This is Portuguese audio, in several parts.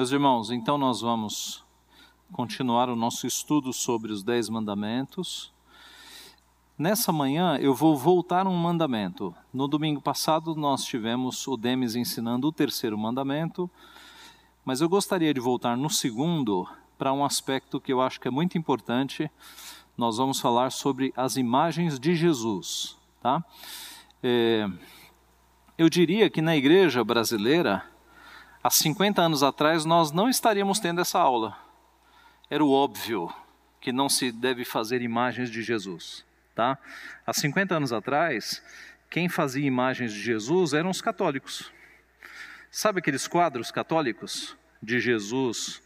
Meus irmãos, então nós vamos continuar o nosso estudo sobre os Dez Mandamentos. Nessa manhã eu vou voltar um mandamento. No domingo passado nós tivemos o Demes ensinando o terceiro mandamento, mas eu gostaria de voltar no segundo para um aspecto que eu acho que é muito importante. Nós vamos falar sobre as imagens de Jesus, tá? É, eu diria que na igreja brasileira há 50 anos atrás nós não estaríamos tendo essa aula. Era o óbvio que não se deve fazer imagens de Jesus, tá? Há 50 anos atrás, quem fazia imagens de Jesus eram os católicos. Sabe aqueles quadros católicos de Jesus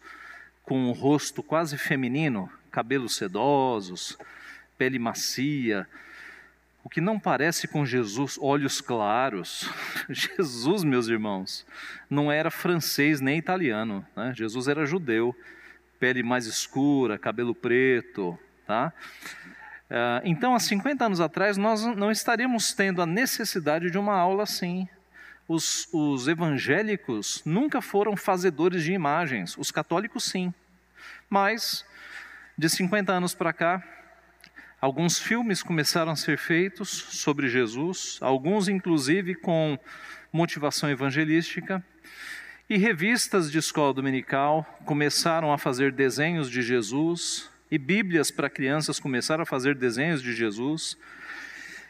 com o rosto quase feminino, cabelos sedosos, pele macia, o que não parece com Jesus, olhos claros. Jesus, meus irmãos, não era francês nem italiano. Né? Jesus era judeu, pele mais escura, cabelo preto. Tá? Ah, então, há 50 anos atrás, nós não estaríamos tendo a necessidade de uma aula assim. Os, os evangélicos nunca foram fazedores de imagens, os católicos sim. Mas, de 50 anos para cá, Alguns filmes começaram a ser feitos sobre Jesus, alguns inclusive com motivação evangelística, e revistas de escola dominical começaram a fazer desenhos de Jesus, e Bíblias para crianças começaram a fazer desenhos de Jesus.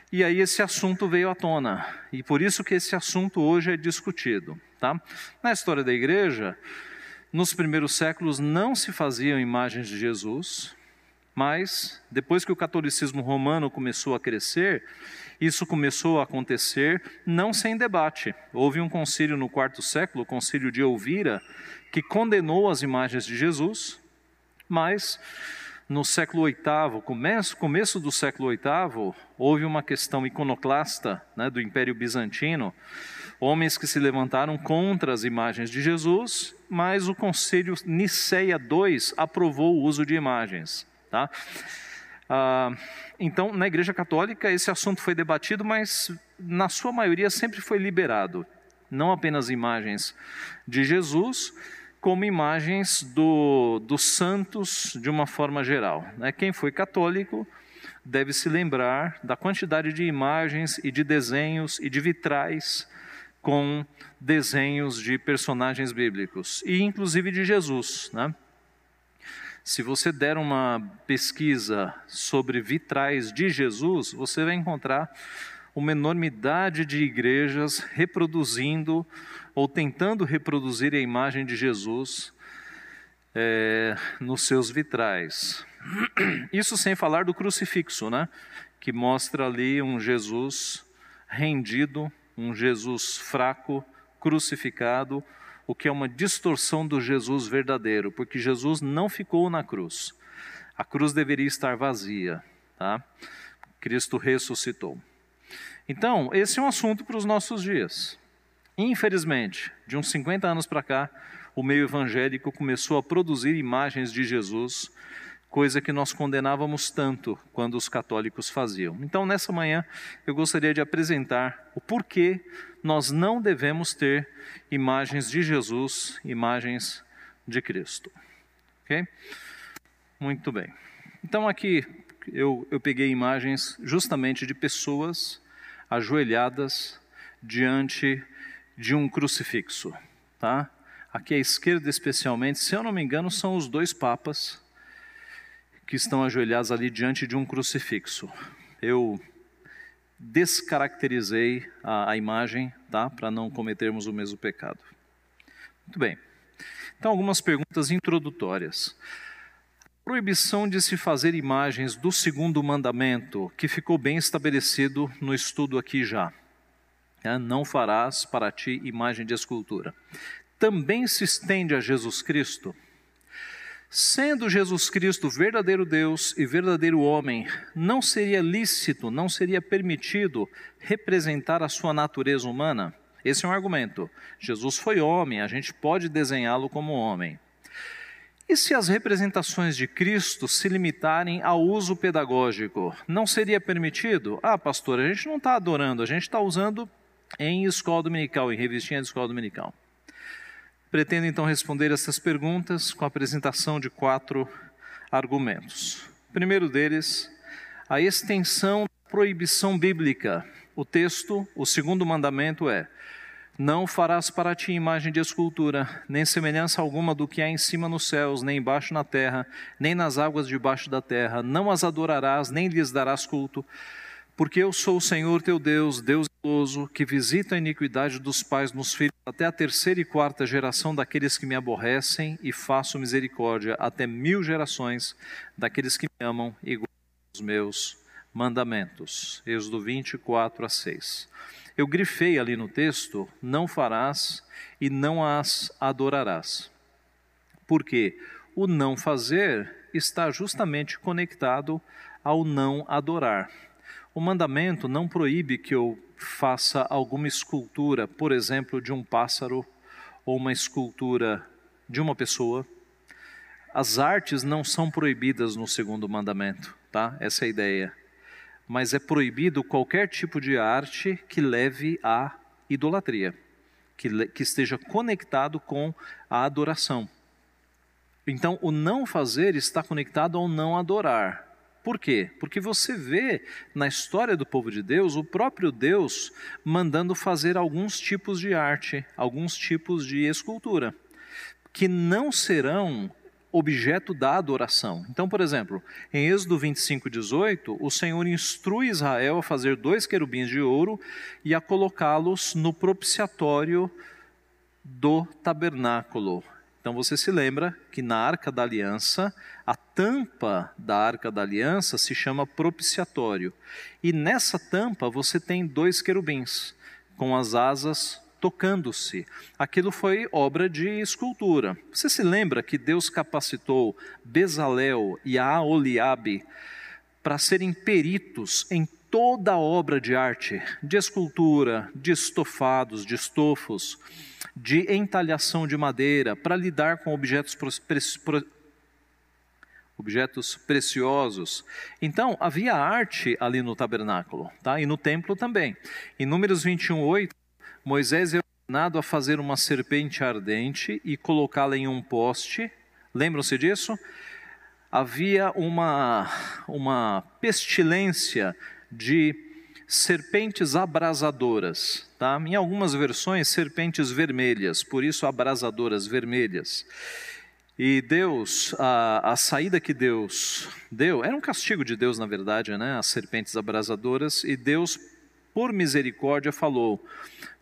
E aí esse assunto veio à tona, e por isso que esse assunto hoje é discutido, tá? Na história da igreja, nos primeiros séculos não se faziam imagens de Jesus, mas, depois que o catolicismo romano começou a crescer, isso começou a acontecer não sem debate. Houve um concílio no quarto século, o concílio de Elvira, que condenou as imagens de Jesus, mas no século VIII, começo, começo do século VIII, houve uma questão iconoclasta né, do Império Bizantino, homens que se levantaram contra as imagens de Jesus, mas o concílio Niceia II aprovou o uso de imagens. Tá? Ah, então, na Igreja Católica, esse assunto foi debatido, mas na sua maioria sempre foi liberado. Não apenas imagens de Jesus, como imagens do, dos santos de uma forma geral. Né? Quem foi católico deve se lembrar da quantidade de imagens e de desenhos e de vitrais com desenhos de personagens bíblicos, e inclusive de Jesus. Né? Se você der uma pesquisa sobre vitrais de Jesus, você vai encontrar uma enormidade de igrejas reproduzindo ou tentando reproduzir a imagem de Jesus é, nos seus vitrais. Isso sem falar do crucifixo, né? Que mostra ali um Jesus rendido, um Jesus fraco, crucificado, o que é uma distorção do Jesus verdadeiro, porque Jesus não ficou na cruz. A cruz deveria estar vazia, tá? Cristo ressuscitou. Então, esse é um assunto para os nossos dias. Infelizmente, de uns 50 anos para cá, o meio evangélico começou a produzir imagens de Jesus, coisa que nós condenávamos tanto quando os católicos faziam. Então, nessa manhã, eu gostaria de apresentar o porquê nós não devemos ter imagens de Jesus, imagens de Cristo. Ok? Muito bem. Então aqui eu, eu peguei imagens justamente de pessoas ajoelhadas diante de um crucifixo, tá? Aqui à esquerda especialmente, se eu não me engano, são os dois papas que estão ajoelhados ali diante de um crucifixo. Eu descaracterizei a, a imagem, tá? Para não cometermos o mesmo pecado. Muito bem. Então, algumas perguntas introdutórias. Proibição de se fazer imagens do segundo mandamento, que ficou bem estabelecido no estudo aqui já. É, não farás para ti imagem de escultura. Também se estende a Jesus Cristo? Sendo Jesus Cristo verdadeiro Deus e verdadeiro homem, não seria lícito, não seria permitido representar a sua natureza humana? Esse é um argumento. Jesus foi homem, a gente pode desenhá-lo como homem. E se as representações de Cristo se limitarem ao uso pedagógico, não seria permitido? Ah, pastor, a gente não está adorando, a gente está usando em escola dominical, em revistinha de escola dominical. Pretendo então responder essas perguntas com a apresentação de quatro argumentos. O primeiro deles, a extensão da proibição bíblica. O texto, o segundo mandamento é: Não farás para ti imagem de escultura, nem semelhança alguma do que há em cima nos céus, nem embaixo na terra, nem nas águas debaixo da terra. Não as adorarás, nem lhes darás culto porque eu sou o Senhor teu Deus, Deus zeloso, que visita a iniquidade dos pais nos filhos até a terceira e quarta geração daqueles que me aborrecem e faço misericórdia até mil gerações daqueles que me amam e guardam os meus mandamentos. Êxodo 24 a 6. Eu grifei ali no texto: não farás e não as adorarás. Porque o não fazer está justamente conectado ao não adorar. O mandamento não proíbe que eu faça alguma escultura, por exemplo, de um pássaro ou uma escultura de uma pessoa. As artes não são proibidas no segundo mandamento, tá? Essa é a ideia. Mas é proibido qualquer tipo de arte que leve à idolatria, que, que esteja conectado com a adoração. Então, o não fazer está conectado ao não adorar. Por quê? Porque você vê na história do povo de Deus o próprio Deus mandando fazer alguns tipos de arte, alguns tipos de escultura, que não serão objeto da adoração. Então, por exemplo, em Êxodo 25, 18, o Senhor instrui Israel a fazer dois querubins de ouro e a colocá-los no propiciatório do tabernáculo. Então você se lembra que na Arca da Aliança, a tampa da Arca da Aliança se chama propiciatório. E nessa tampa você tem dois querubins com as asas tocando-se. Aquilo foi obra de escultura. Você se lembra que Deus capacitou Bezalel e Aoliabe para serem peritos em toda a obra de arte, de escultura, de estofados, de estofos, de entalhação de madeira, para lidar com objetos, objetos preciosos. Então, havia arte ali no tabernáculo, tá? e no templo também. Em Números 21, 8, Moisés é ordenado a fazer uma serpente ardente e colocá-la em um poste. Lembram-se disso? Havia uma, uma pestilência de serpentes abrasadoras, tá? Em algumas versões, serpentes vermelhas, por isso abrasadoras vermelhas. E Deus, a, a saída que Deus deu, era um castigo de Deus, na verdade, né? As serpentes abrasadoras, e Deus, por misericórdia, falou: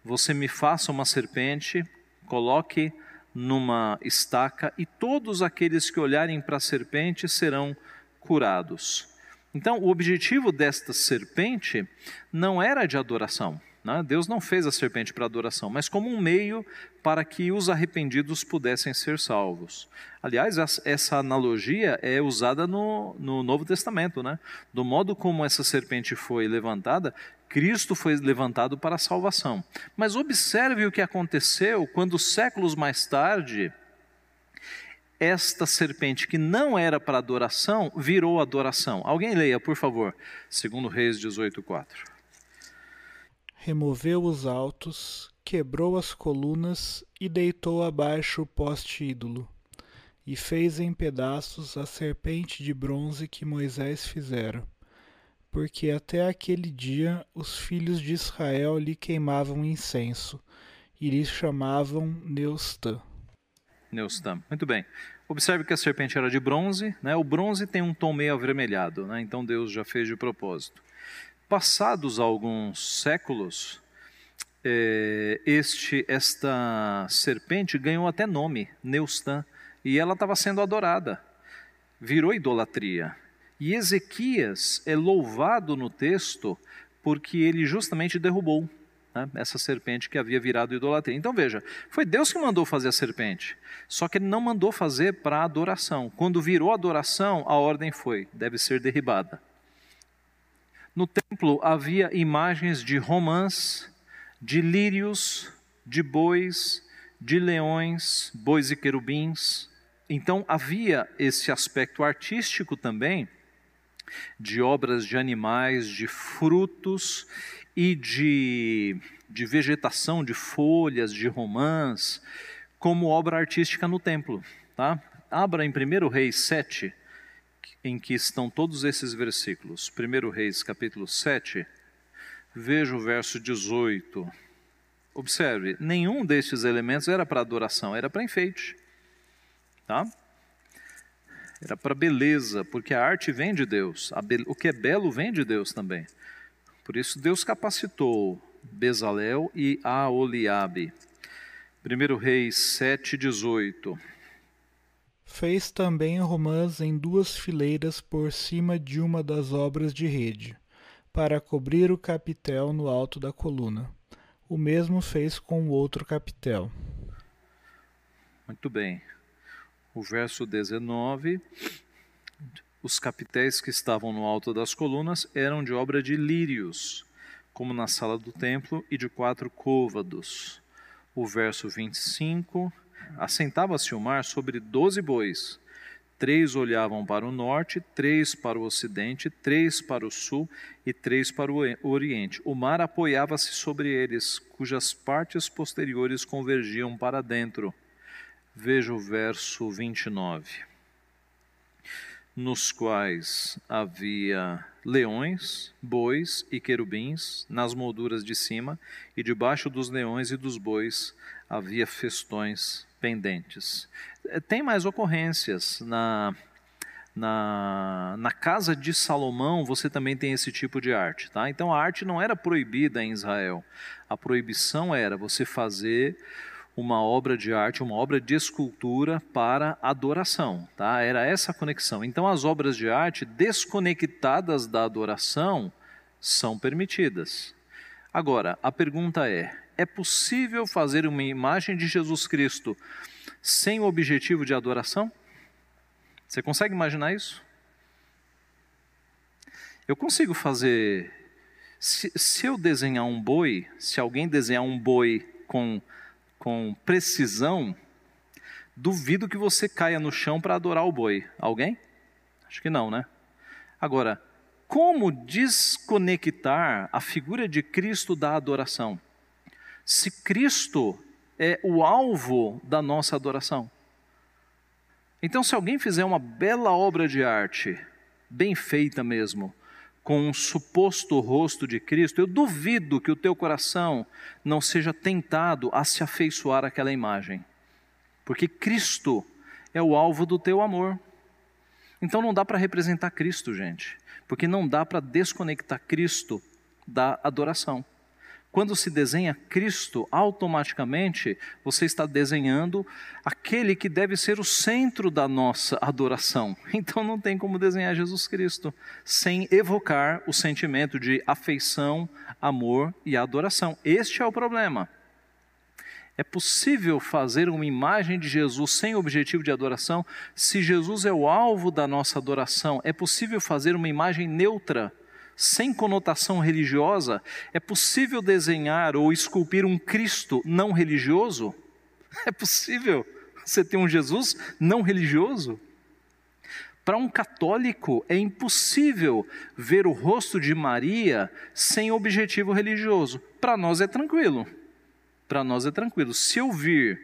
Você me faça uma serpente, coloque numa estaca, e todos aqueles que olharem para a serpente serão curados. Então, o objetivo desta serpente não era de adoração. Né? Deus não fez a serpente para adoração, mas como um meio para que os arrependidos pudessem ser salvos. Aliás, essa analogia é usada no, no Novo Testamento. Né? Do modo como essa serpente foi levantada, Cristo foi levantado para a salvação. Mas observe o que aconteceu quando, séculos mais tarde, esta serpente que não era para adoração virou adoração. Alguém leia, por favor, segundo Reis 18:4. Removeu os altos, quebrou as colunas e deitou abaixo o poste ídolo, e fez em pedaços a serpente de bronze que Moisés fizera. Porque até aquele dia os filhos de Israel lhe queimavam incenso, e lhe chamavam Neustã. Neustã. Muito bem. Observe que a serpente era de bronze, né? o bronze tem um tom meio avermelhado, né? então Deus já fez de propósito. Passados alguns séculos, é, este, esta serpente ganhou até nome, Neustã, e ela estava sendo adorada, virou idolatria. E Ezequias é louvado no texto porque ele justamente derrubou né, essa serpente que havia virado idolatria. Então veja, foi Deus que mandou fazer a serpente, só que ele não mandou fazer para adoração. Quando virou adoração, a ordem foi: deve ser derribada. No templo havia imagens de romãs, de lírios, de bois, de leões, bois e querubins. Então havia esse aspecto artístico também, de obras de animais, de frutos e de, de vegetação, de folhas, de romãs, como obra artística no templo. Tá? Abra em 1 Reis 7, em que estão todos esses versículos. 1 Reis capítulo 7, veja o verso 18. Observe, nenhum destes elementos era para adoração, era para enfeite. Tá? Era para beleza, porque a arte vem de Deus. O que é belo vem de Deus também. Por isso Deus capacitou Bezalel e Aoliabe. 1 Reis 7,18 Fez também romãs em duas fileiras por cima de uma das obras de rede, para cobrir o capitel no alto da coluna. O mesmo fez com o outro capitel. Muito bem. O verso 19. Os capitéis que estavam no alto das colunas eram de obra de lírios, como na sala do templo, e de quatro côvados o verso 25: Assentava-se o mar sobre doze bois. Três olhavam para o norte, três para o ocidente, três para o sul e três para o oriente. O mar apoiava-se sobre eles, cujas partes posteriores convergiam para dentro. Veja o verso 29. Nos quais havia leões, bois e querubins nas molduras de cima, e debaixo dos leões e dos bois havia festões pendentes. Eh, tem mais ocorrências na na, na casa de Salomão você também tem esse tipo de arte, tá? Então a arte não era proibida em Israel. A proibição era você fazer uma obra de arte, uma obra de escultura para adoração, tá? Era essa conexão. Então as obras de arte desconectadas da adoração são permitidas. Agora, a pergunta é: é possível fazer uma imagem de Jesus Cristo sem o objetivo de adoração? Você consegue imaginar isso? Eu consigo fazer. Se, se eu desenhar um boi, se alguém desenhar um boi com com precisão, duvido que você caia no chão para adorar o boi. Alguém? Acho que não, né? Agora, como desconectar a figura de Cristo da adoração? Se Cristo é o alvo da nossa adoração. Então, se alguém fizer uma bela obra de arte, bem feita mesmo, com um suposto rosto de Cristo, eu duvido que o teu coração não seja tentado a se afeiçoar àquela imagem. Porque Cristo é o alvo do teu amor. Então não dá para representar Cristo, gente, porque não dá para desconectar Cristo da adoração. Quando se desenha Cristo, automaticamente você está desenhando aquele que deve ser o centro da nossa adoração. Então não tem como desenhar Jesus Cristo sem evocar o sentimento de afeição, amor e adoração. Este é o problema. É possível fazer uma imagem de Jesus sem objetivo de adoração? Se Jesus é o alvo da nossa adoração, é possível fazer uma imagem neutra? Sem conotação religiosa, é possível desenhar ou esculpir um Cristo não religioso? É possível você ter um Jesus não religioso? Para um católico é impossível ver o rosto de Maria sem objetivo religioso. Para nós é tranquilo. Para nós é tranquilo. Se eu vir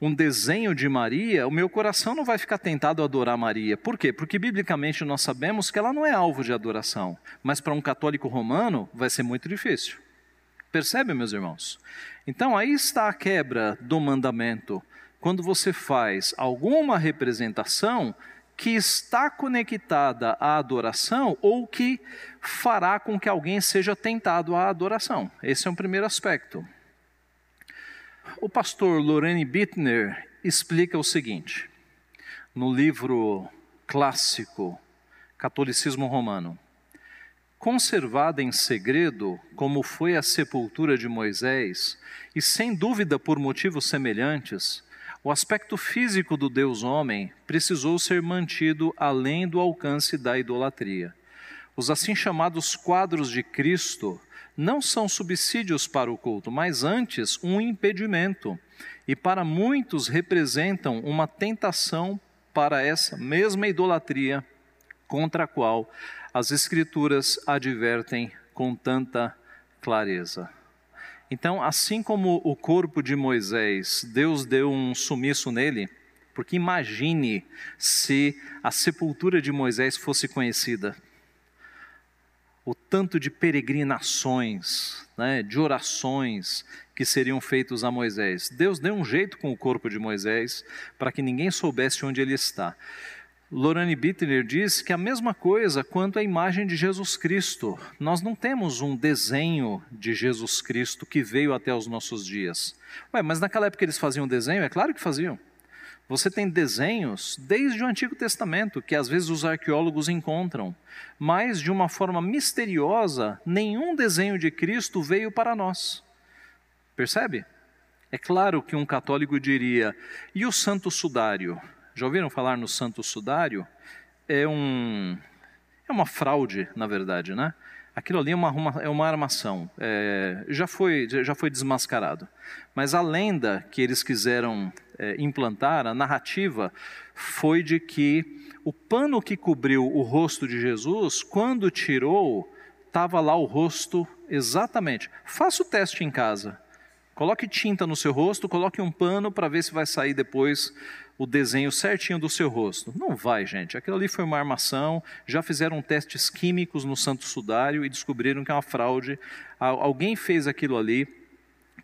um desenho de Maria, o meu coração não vai ficar tentado a adorar Maria. Por quê? Porque biblicamente nós sabemos que ela não é alvo de adoração, mas para um católico romano vai ser muito difícil. Percebe, meus irmãos? Então aí está a quebra do mandamento. Quando você faz alguma representação que está conectada à adoração ou que fará com que alguém seja tentado à adoração. Esse é um primeiro aspecto. O pastor Lorene Bittner explica o seguinte, no livro clássico Catolicismo Romano. Conservada em segredo, como foi a sepultura de Moisés, e sem dúvida por motivos semelhantes, o aspecto físico do Deus homem precisou ser mantido além do alcance da idolatria. Os assim chamados quadros de Cristo não são subsídios para o culto, mas antes um impedimento. E para muitos representam uma tentação para essa mesma idolatria contra a qual as Escrituras advertem com tanta clareza. Então, assim como o corpo de Moisés, Deus deu um sumiço nele, porque imagine se a sepultura de Moisés fosse conhecida. O tanto de peregrinações, né, de orações que seriam feitos a Moisés. Deus deu um jeito com o corpo de Moisés para que ninguém soubesse onde ele está. Lorane Bittner diz que a mesma coisa quanto à imagem de Jesus Cristo. Nós não temos um desenho de Jesus Cristo que veio até os nossos dias. Ué, mas naquela época eles faziam desenho? É claro que faziam. Você tem desenhos desde o Antigo Testamento que às vezes os arqueólogos encontram, mas de uma forma misteriosa, nenhum desenho de Cristo veio para nós. Percebe? É claro que um católico diria: e o Santo Sudário? Já ouviram falar no Santo Sudário? É, um, é uma fraude, na verdade, né? Aquilo ali é uma, uma é uma armação, é, já, foi, já foi desmascarado. Mas a lenda que eles quiseram é, implantar, a narrativa, foi de que o pano que cobriu o rosto de Jesus, quando tirou, estava lá o rosto exatamente. Faça o teste em casa. Coloque tinta no seu rosto, coloque um pano para ver se vai sair depois o desenho certinho do seu rosto. Não vai, gente. Aquilo ali foi uma armação. Já fizeram testes químicos no Santo Sudário e descobriram que é uma fraude. Alguém fez aquilo ali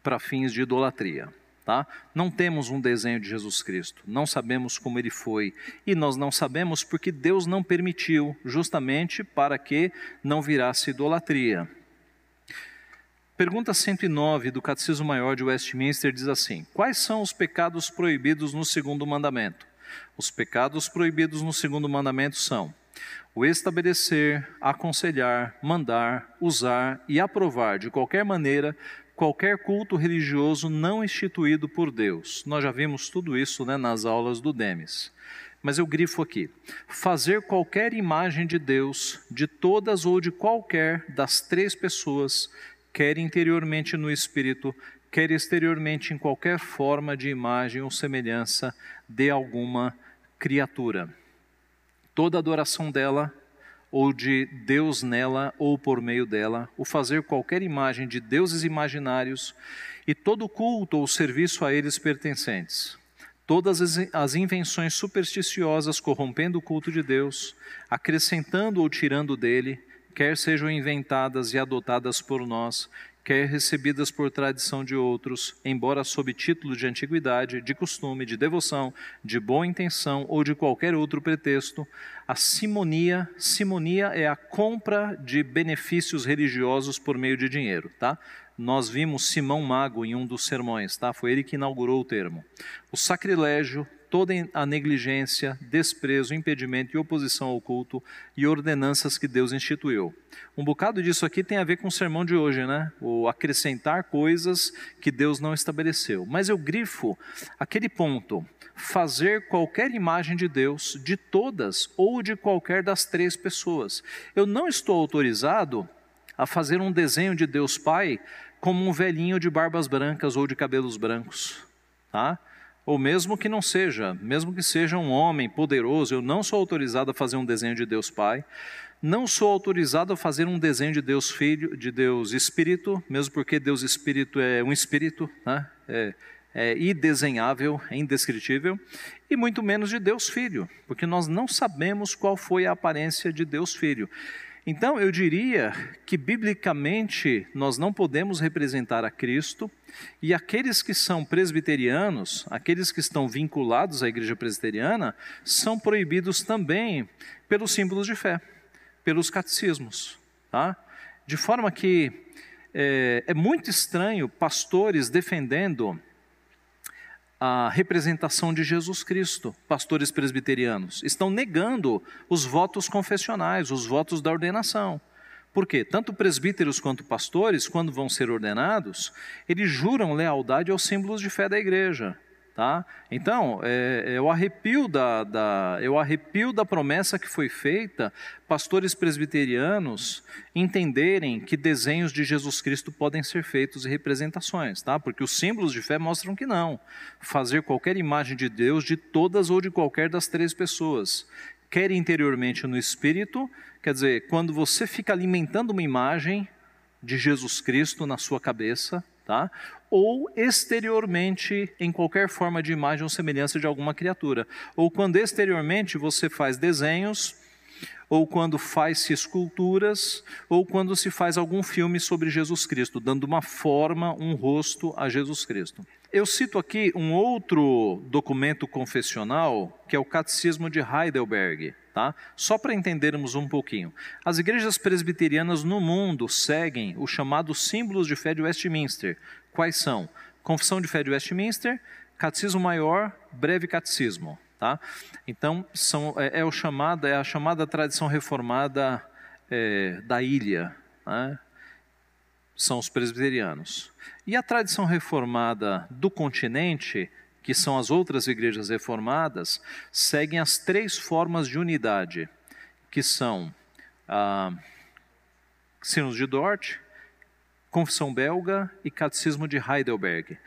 para fins de idolatria. Tá? Não temos um desenho de Jesus Cristo, não sabemos como ele foi, e nós não sabemos porque Deus não permitiu, justamente para que não virasse idolatria. Pergunta 109 do Catecismo Maior de Westminster diz assim: Quais são os pecados proibidos no segundo mandamento? Os pecados proibidos no segundo mandamento são o estabelecer, aconselhar, mandar, usar e aprovar de qualquer maneira qualquer culto religioso não instituído por Deus. Nós já vimos tudo isso né, nas aulas do Demes. Mas eu grifo aqui: fazer qualquer imagem de Deus, de todas ou de qualquer das três pessoas quer interiormente no espírito, quer exteriormente em qualquer forma de imagem ou semelhança de alguma criatura. Toda adoração dela, ou de Deus nela ou por meio dela, o fazer qualquer imagem de deuses imaginários e todo culto ou serviço a eles pertencentes. Todas as invenções supersticiosas corrompendo o culto de Deus, acrescentando ou tirando dele, quer sejam inventadas e adotadas por nós, quer recebidas por tradição de outros, embora sob título de antiguidade, de costume, de devoção, de boa intenção ou de qualquer outro pretexto, a simonia, simonia é a compra de benefícios religiosos por meio de dinheiro, tá? Nós vimos Simão Mago em um dos sermões, tá? Foi ele que inaugurou o termo. O sacrilégio, toda a negligência, desprezo, impedimento e oposição ao culto e ordenanças que Deus instituiu. Um bocado disso aqui tem a ver com o sermão de hoje, né? O acrescentar coisas que Deus não estabeleceu. Mas eu grifo aquele ponto: fazer qualquer imagem de Deus, de todas ou de qualquer das três pessoas. Eu não estou autorizado a fazer um desenho de Deus Pai como um velhinho de barbas brancas ou de cabelos brancos, tá? Ou mesmo que não seja, mesmo que seja um homem poderoso, eu não sou autorizado a fazer um desenho de Deus Pai, não sou autorizado a fazer um desenho de Deus Filho, de Deus Espírito, mesmo porque Deus Espírito é um espírito, né? é, é idesenhável, é indescritível, e muito menos de Deus Filho, porque nós não sabemos qual foi a aparência de Deus Filho. Então, eu diria que, biblicamente, nós não podemos representar a Cristo, e aqueles que são presbiterianos, aqueles que estão vinculados à igreja presbiteriana, são proibidos também pelos símbolos de fé, pelos catecismos. Tá? De forma que é, é muito estranho pastores defendendo a representação de Jesus Cristo, pastores presbiterianos. Estão negando os votos confessionais, os votos da ordenação. Por quê? Tanto presbíteros quanto pastores, quando vão ser ordenados, eles juram lealdade aos símbolos de fé da igreja. Tá? Então, é, é, o arrepio da, da, é o arrepio da promessa que foi feita, pastores presbiterianos entenderem que desenhos de Jesus Cristo podem ser feitos e representações, tá? porque os símbolos de fé mostram que não. Fazer qualquer imagem de Deus de todas ou de qualquer das três pessoas, quer interiormente no espírito, quer dizer, quando você fica alimentando uma imagem de Jesus Cristo na sua cabeça, tá? Ou exteriormente em qualquer forma de imagem ou semelhança de alguma criatura. Ou quando exteriormente você faz desenhos, ou quando faz-se esculturas, ou quando se faz algum filme sobre Jesus Cristo, dando uma forma, um rosto a Jesus Cristo. Eu cito aqui um outro documento confessional, que é o Catecismo de Heidelberg, tá? Só para entendermos um pouquinho. As igrejas presbiterianas no mundo seguem os chamados símbolos de fé de Westminster. Quais são? Confissão de Fé de Westminster, Catecismo Maior, Breve Catecismo. Tá? Então, são, é, é, o é a chamada tradição reformada é, da ilha, né? são os presbiterianos. E a tradição reformada do continente, que são as outras igrejas reformadas, seguem as três formas de unidade, que são a Sinos de Dort, Confissão Belga e Catecismo de Heidelberg.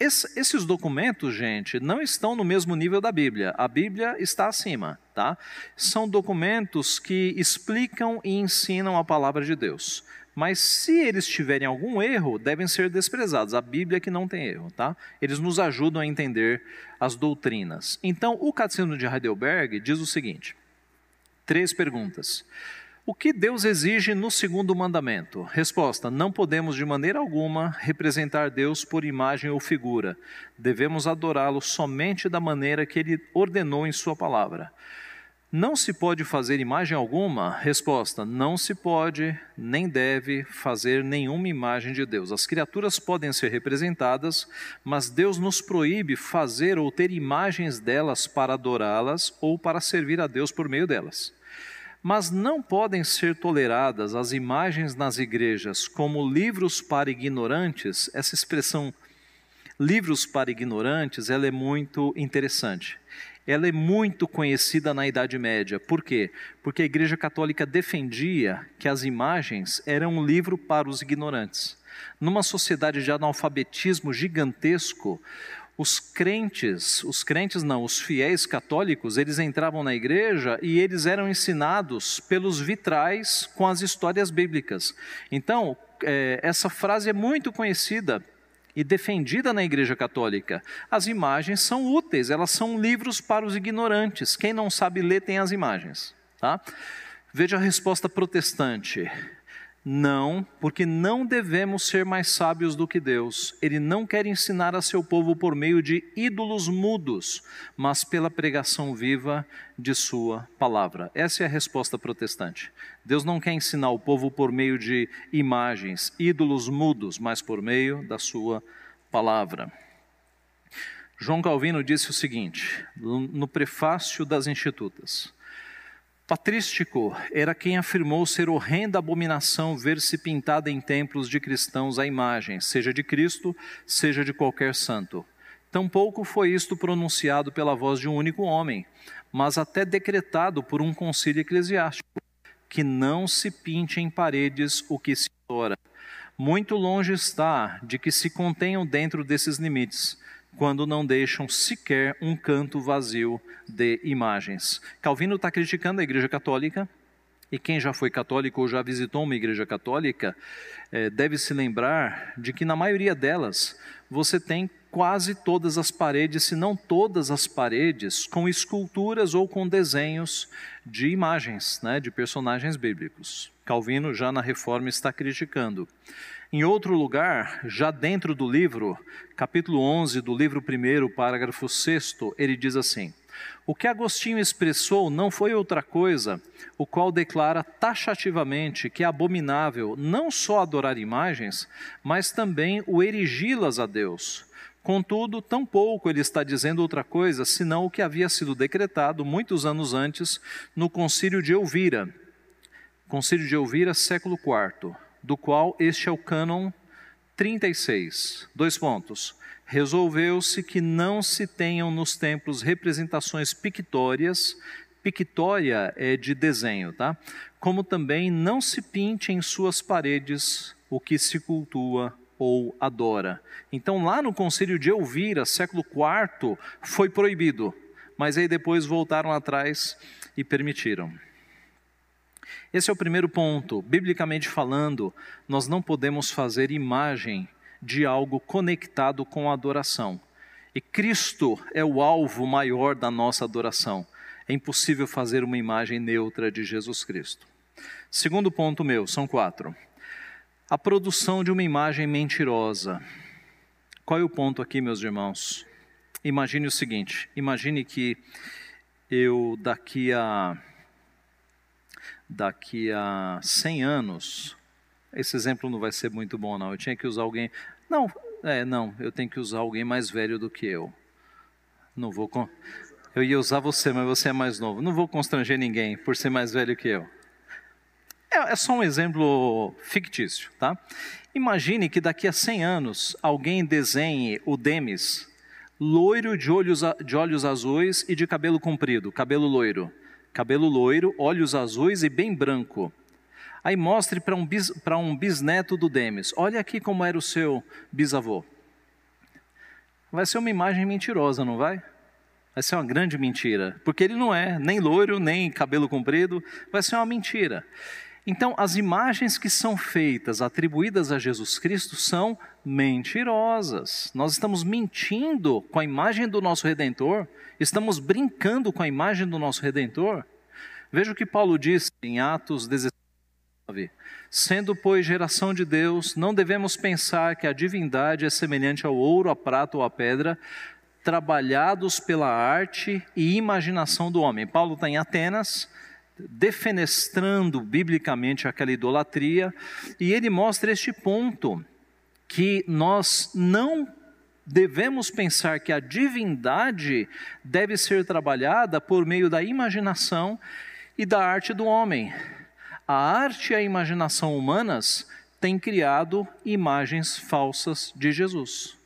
Esse, esses documentos, gente, não estão no mesmo nível da Bíblia. A Bíblia está acima, tá? São documentos que explicam e ensinam a palavra de Deus. Mas se eles tiverem algum erro, devem ser desprezados. A Bíblia é que não tem erro, tá? Eles nos ajudam a entender as doutrinas. Então, o Catecismo de Heidelberg diz o seguinte: três perguntas. O que Deus exige no segundo mandamento? Resposta: Não podemos de maneira alguma representar Deus por imagem ou figura. Devemos adorá-lo somente da maneira que ele ordenou em Sua palavra. Não se pode fazer imagem alguma? Resposta: Não se pode, nem deve fazer nenhuma imagem de Deus. As criaturas podem ser representadas, mas Deus nos proíbe fazer ou ter imagens delas para adorá-las ou para servir a Deus por meio delas. Mas não podem ser toleradas as imagens nas igrejas como livros para ignorantes. Essa expressão livros para ignorantes, ela é muito interessante. Ela é muito conhecida na Idade Média. Por quê? Porque a Igreja Católica defendia que as imagens eram um livro para os ignorantes. Numa sociedade de analfabetismo gigantesco, os crentes, os crentes não, os fiéis católicos, eles entravam na igreja e eles eram ensinados pelos vitrais com as histórias bíblicas. Então, é, essa frase é muito conhecida e defendida na Igreja Católica. As imagens são úteis, elas são livros para os ignorantes. Quem não sabe ler tem as imagens. Tá? Veja a resposta protestante. Não, porque não devemos ser mais sábios do que Deus. Ele não quer ensinar a seu povo por meio de ídolos mudos, mas pela pregação viva de Sua palavra. Essa é a resposta protestante. Deus não quer ensinar o povo por meio de imagens, ídolos mudos, mas por meio da Sua palavra. João Calvino disse o seguinte, no prefácio das Institutas. Patrístico era quem afirmou ser horrenda abominação ver-se pintada em templos de cristãos a imagem, seja de Cristo, seja de qualquer santo. Tampouco foi isto pronunciado pela voz de um único homem, mas até decretado por um concílio eclesiástico, que não se pinte em paredes o que se adora. Muito longe está de que se contenham dentro desses limites quando não deixam sequer um canto vazio de imagens. Calvino está criticando a Igreja Católica, e quem já foi católico ou já visitou uma igreja católica é, deve se lembrar de que na maioria delas você tem quase todas as paredes, se não todas as paredes, com esculturas ou com desenhos de imagens, né, de personagens bíblicos. Calvino já na Reforma está criticando. Em outro lugar, já dentro do livro, capítulo 11 do livro 1, parágrafo 6, ele diz assim: O que Agostinho expressou não foi outra coisa, o qual declara taxativamente que é abominável não só adorar imagens, mas também o erigi-las a Deus. Contudo, tampouco ele está dizendo outra coisa, senão o que havia sido decretado muitos anos antes no Concílio de Elvira. Concílio de Elvira, século IV do qual este é o cânon 36. Dois pontos. Resolveu-se que não se tenham nos templos representações pictórias, pictória é de desenho, tá? Como também não se pinte em suas paredes o que se cultua ou adora. Então, lá no Concílio de Elvira, século IV, foi proibido, mas aí depois voltaram atrás e permitiram. Esse é o primeiro ponto. Biblicamente falando, nós não podemos fazer imagem de algo conectado com a adoração. E Cristo é o alvo maior da nossa adoração. É impossível fazer uma imagem neutra de Jesus Cristo. Segundo ponto meu, são quatro. A produção de uma imagem mentirosa. Qual é o ponto aqui, meus irmãos? Imagine o seguinte: imagine que eu daqui a daqui a 100 anos, esse exemplo não vai ser muito bom não. Eu tinha que usar alguém, não, é, não, eu tenho que usar alguém mais velho do que eu. Não vou com... Eu ia usar você, mas você é mais novo. Não vou constranger ninguém por ser mais velho que eu. É, é só um exemplo fictício, tá? Imagine que daqui a 100 anos alguém desenhe o Demis loiro de olhos, de olhos azuis e de cabelo comprido, cabelo loiro. Cabelo loiro, olhos azuis e bem branco. Aí mostre para um, bis, um bisneto do Demes: olha aqui como era o seu bisavô. Vai ser uma imagem mentirosa, não vai? Vai ser uma grande mentira, porque ele não é nem loiro, nem cabelo comprido, vai ser uma mentira. Então, as imagens que são feitas, atribuídas a Jesus Cristo, são mentirosas. Nós estamos mentindo com a imagem do nosso redentor, estamos brincando com a imagem do nosso redentor. Veja o que Paulo diz em Atos 19. Sendo, pois, geração de Deus, não devemos pensar que a divindade é semelhante ao ouro, à prata ou à pedra, trabalhados pela arte e imaginação do homem. Paulo está em Atenas, defenestrando biblicamente aquela idolatria, e ele mostra este ponto que nós não devemos pensar que a divindade deve ser trabalhada por meio da imaginação e da arte do homem. A arte e a imaginação humanas têm criado imagens falsas de Jesus.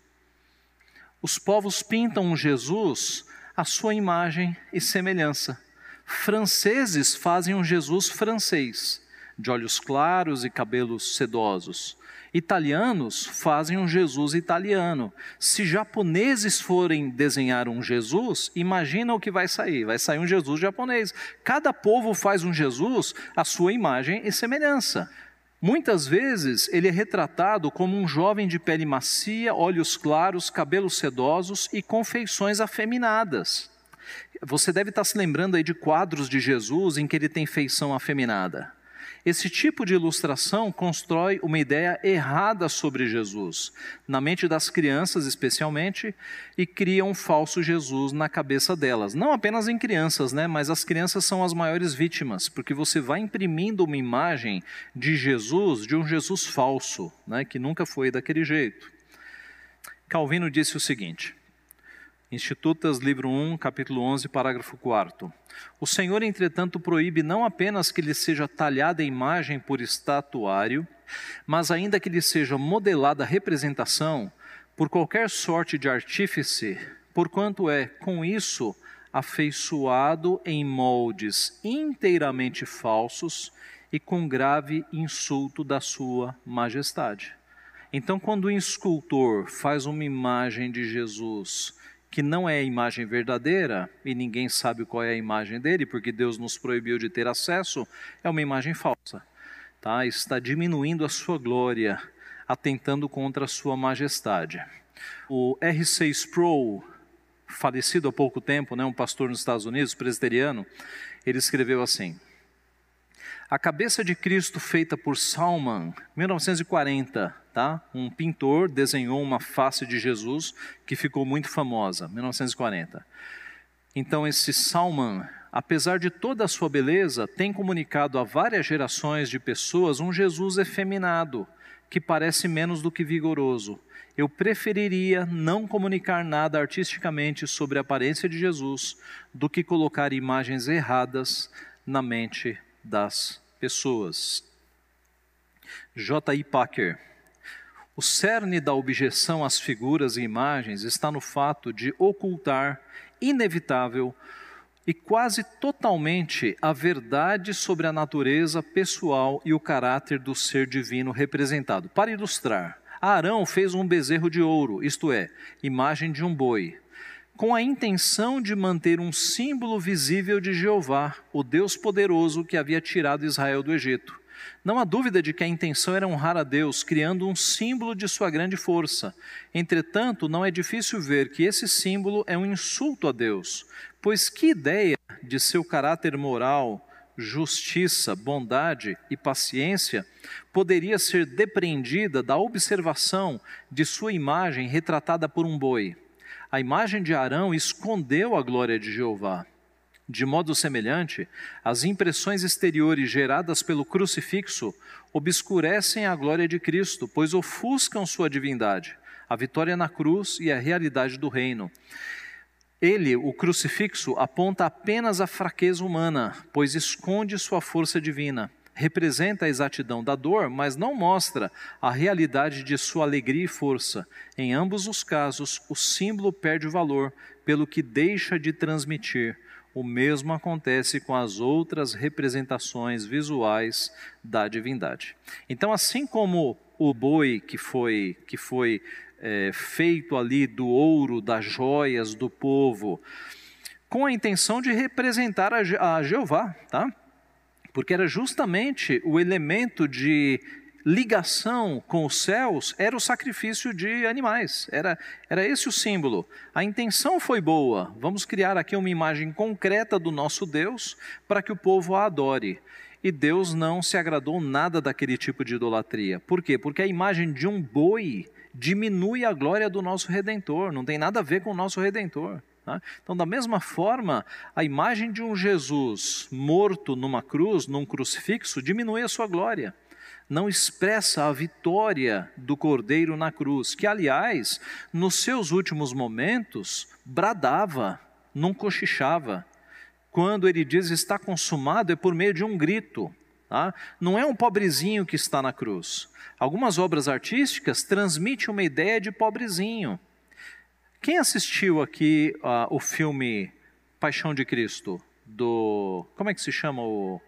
Os povos pintam Jesus à sua imagem e semelhança. Franceses fazem um Jesus francês, de olhos claros e cabelos sedosos. Italianos fazem um Jesus italiano. Se japoneses forem desenhar um Jesus, imagina o que vai sair. Vai sair um Jesus japonês. Cada povo faz um Jesus à sua imagem e semelhança. Muitas vezes ele é retratado como um jovem de pele macia, olhos claros, cabelos sedosos e com feições afeminadas. Você deve estar se lembrando aí de quadros de Jesus em que ele tem feição afeminada. Esse tipo de ilustração constrói uma ideia errada sobre Jesus, na mente das crianças especialmente, e cria um falso Jesus na cabeça delas. Não apenas em crianças, né? mas as crianças são as maiores vítimas, porque você vai imprimindo uma imagem de Jesus, de um Jesus falso, né? que nunca foi daquele jeito. Calvino disse o seguinte: Institutas, livro 1, capítulo 11, parágrafo 4. O Senhor, entretanto, proíbe não apenas que lhe seja talhada a imagem por estatuário, mas ainda que lhe seja modelada a representação por qualquer sorte de artífice, porquanto é, com isso, afeiçoado em moldes inteiramente falsos e com grave insulto da sua majestade. Então, quando o escultor faz uma imagem de Jesus que não é a imagem verdadeira, e ninguém sabe qual é a imagem dele, porque Deus nos proibiu de ter acesso, é uma imagem falsa. Tá? Está diminuindo a sua glória, atentando contra a sua majestade. O R.C. Sproul, falecido há pouco tempo, né, um pastor nos Estados Unidos, presbiteriano, ele escreveu assim: A cabeça de Cristo feita por Salman, 1940, tá? Um pintor desenhou uma face de Jesus que ficou muito famosa, 1940. Então esse Salman, apesar de toda a sua beleza, tem comunicado a várias gerações de pessoas um Jesus efeminado, que parece menos do que vigoroso. Eu preferiria não comunicar nada artisticamente sobre a aparência de Jesus do que colocar imagens erradas na mente das pessoas. J.I. Packer o cerne da objeção às figuras e imagens está no fato de ocultar, inevitável e quase totalmente, a verdade sobre a natureza pessoal e o caráter do ser divino representado. Para ilustrar, Arão fez um bezerro de ouro, isto é, imagem de um boi, com a intenção de manter um símbolo visível de Jeová, o Deus poderoso que havia tirado Israel do Egito. Não há dúvida de que a intenção era honrar a Deus, criando um símbolo de sua grande força. Entretanto, não é difícil ver que esse símbolo é um insulto a Deus, pois que ideia de seu caráter moral, justiça, bondade e paciência poderia ser depreendida da observação de sua imagem retratada por um boi? A imagem de Arão escondeu a glória de Jeová. De modo semelhante, as impressões exteriores geradas pelo crucifixo obscurecem a glória de Cristo, pois ofuscam sua divindade, a vitória na cruz e a realidade do reino. Ele, o crucifixo, aponta apenas a fraqueza humana, pois esconde sua força divina. Representa a exatidão da dor, mas não mostra a realidade de sua alegria e força. Em ambos os casos, o símbolo perde valor pelo que deixa de transmitir o mesmo acontece com as outras representações visuais da divindade. Então, assim como o boi que foi, que foi é, feito ali do ouro, das joias do povo, com a intenção de representar a, a Jeová, tá? Porque era justamente o elemento de ligação com os céus era o sacrifício de animais, era, era esse o símbolo. A intenção foi boa, vamos criar aqui uma imagem concreta do nosso Deus para que o povo a adore. E Deus não se agradou nada daquele tipo de idolatria. Por quê? Porque a imagem de um boi diminui a glória do nosso redentor, não tem nada a ver com o nosso redentor. Tá? Então, da mesma forma, a imagem de um Jesus morto numa cruz, num crucifixo, diminui a sua glória não expressa a vitória do Cordeiro na cruz, que, aliás, nos seus últimos momentos, bradava, não cochichava. Quando ele diz está consumado, é por meio de um grito. Tá? Não é um pobrezinho que está na cruz. Algumas obras artísticas transmitem uma ideia de pobrezinho. Quem assistiu aqui uh, o filme Paixão de Cristo? Do. Como é que se chama o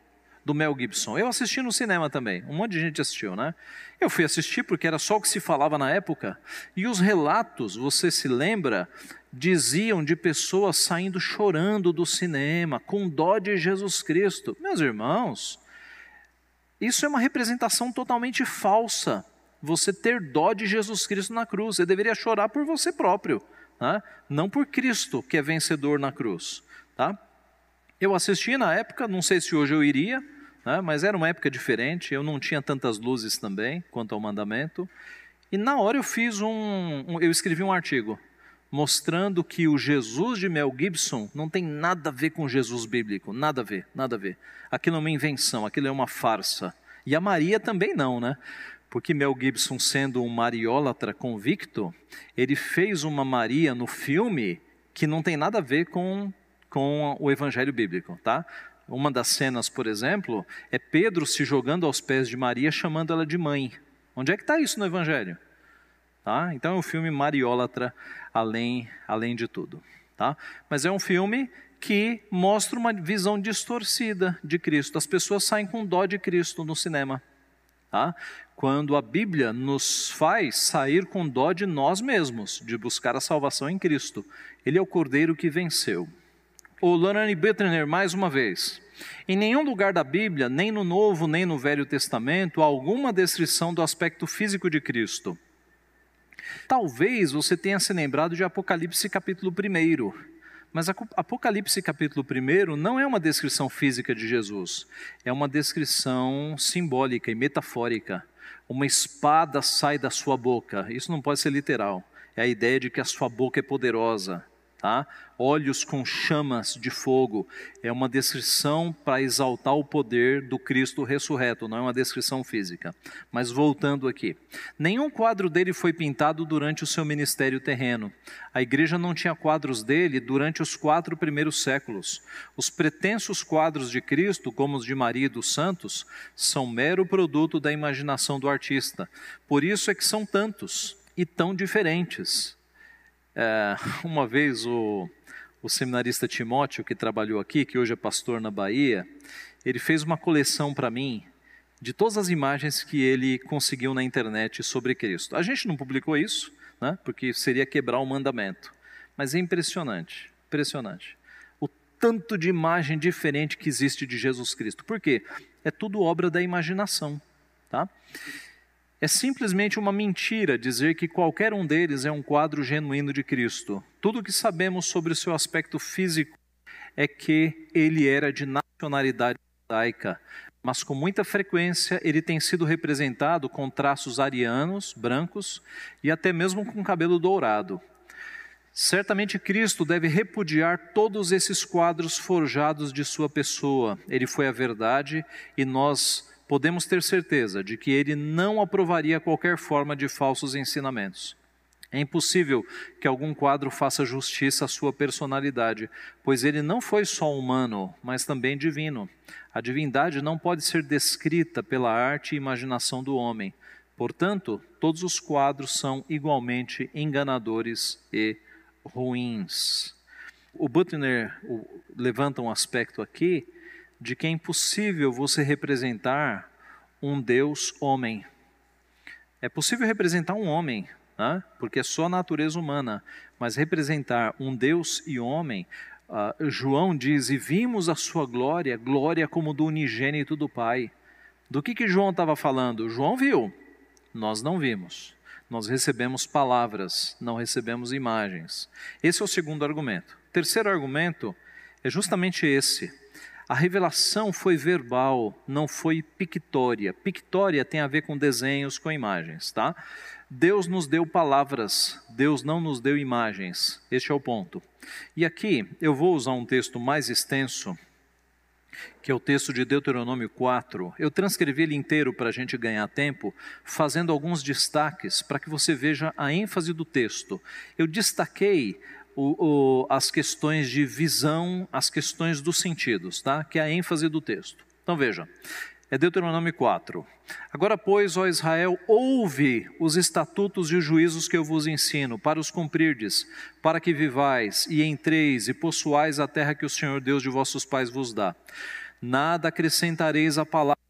do Mel Gibson. Eu assisti no cinema também, um monte de gente assistiu, né? Eu fui assistir porque era só o que se falava na época, e os relatos, você se lembra, diziam de pessoas saindo chorando do cinema, com dó de Jesus Cristo. Meus irmãos, isso é uma representação totalmente falsa. Você ter dó de Jesus Cristo na cruz, você deveria chorar por você próprio, né? não por Cristo que é vencedor na cruz. Tá? Eu assisti na época, não sei se hoje eu iria, né? mas era uma época diferente, eu não tinha tantas luzes também quanto ao mandamento. E na hora eu fiz um, um eu escrevi um artigo mostrando que o Jesus de Mel Gibson não tem nada a ver com Jesus bíblico, nada a ver, nada a ver. Aquilo é uma invenção, aquilo é uma farsa. E a Maria também não, né? Porque Mel Gibson, sendo um mariólatra convicto, ele fez uma Maria no filme que não tem nada a ver com, com o evangelho bíblico, tá? Uma das cenas, por exemplo, é Pedro se jogando aos pés de Maria, chamando ela de mãe. Onde é que está isso no Evangelho? Tá? Então é um filme mariólatra, além, além de tudo. Tá? Mas é um filme que mostra uma visão distorcida de Cristo. As pessoas saem com dó de Cristo no cinema. Tá? Quando a Bíblia nos faz sair com dó de nós mesmos, de buscar a salvação em Cristo. Ele é o cordeiro que venceu o Lorane Bittner mais uma vez. Em nenhum lugar da Bíblia, nem no Novo nem no Velho Testamento, há alguma descrição do aspecto físico de Cristo. Talvez você tenha se lembrado de Apocalipse capítulo 1. Mas Apocalipse capítulo 1 não é uma descrição física de Jesus, é uma descrição simbólica e metafórica. Uma espada sai da sua boca. Isso não pode ser literal. É a ideia de que a sua boca é poderosa tá? Olhos com chamas de fogo é uma descrição para exaltar o poder do Cristo ressurreto, não é uma descrição física. Mas voltando aqui, nenhum quadro dele foi pintado durante o seu ministério terreno. A igreja não tinha quadros dele durante os quatro primeiros séculos. Os pretensos quadros de Cristo, como os de Maria e dos santos, são mero produto da imaginação do artista. Por isso é que são tantos e tão diferentes. É, uma vez o, o seminarista Timóteo, que trabalhou aqui, que hoje é pastor na Bahia, ele fez uma coleção para mim de todas as imagens que ele conseguiu na internet sobre Cristo. A gente não publicou isso, né, porque seria quebrar o mandamento, mas é impressionante, impressionante. O tanto de imagem diferente que existe de Jesus Cristo. Por quê? é tudo obra da imaginação. Tá? É simplesmente uma mentira dizer que qualquer um deles é um quadro genuíno de Cristo. Tudo o que sabemos sobre o seu aspecto físico é que ele era de nacionalidade judaica, mas com muita frequência ele tem sido representado com traços arianos, brancos e até mesmo com cabelo dourado. Certamente Cristo deve repudiar todos esses quadros forjados de sua pessoa. Ele foi a verdade e nós podemos ter certeza de que ele não aprovaria qualquer forma de falsos ensinamentos. É impossível que algum quadro faça justiça à sua personalidade, pois ele não foi só humano, mas também divino. A divindade não pode ser descrita pela arte e imaginação do homem. Portanto, todos os quadros são igualmente enganadores e ruins. O Butner levanta um aspecto aqui de que é impossível você representar um Deus homem. É possível representar um homem, né? porque é só a natureza humana, mas representar um Deus e homem, uh, João diz: E vimos a sua glória, glória como do unigênito do Pai. Do que, que João estava falando? João viu, nós não vimos. Nós recebemos palavras, não recebemos imagens. Esse é o segundo argumento. Terceiro argumento é justamente esse. A revelação foi verbal, não foi pictória. Pictória tem a ver com desenhos, com imagens, tá? Deus nos deu palavras, Deus não nos deu imagens. Este é o ponto. E aqui eu vou usar um texto mais extenso, que é o texto de Deuteronômio 4. Eu transcrevi ele inteiro para a gente ganhar tempo, fazendo alguns destaques para que você veja a ênfase do texto. Eu destaquei o, o, as questões de visão, as questões dos sentidos, tá? que é a ênfase do texto. Então veja, é Deuteronômio 4. Agora, pois, ó Israel, ouve os estatutos e os juízos que eu vos ensino, para os cumprirdes, para que vivais e entreis e possuais a terra que o Senhor Deus de vossos pais vos dá. Nada acrescentareis à palavra,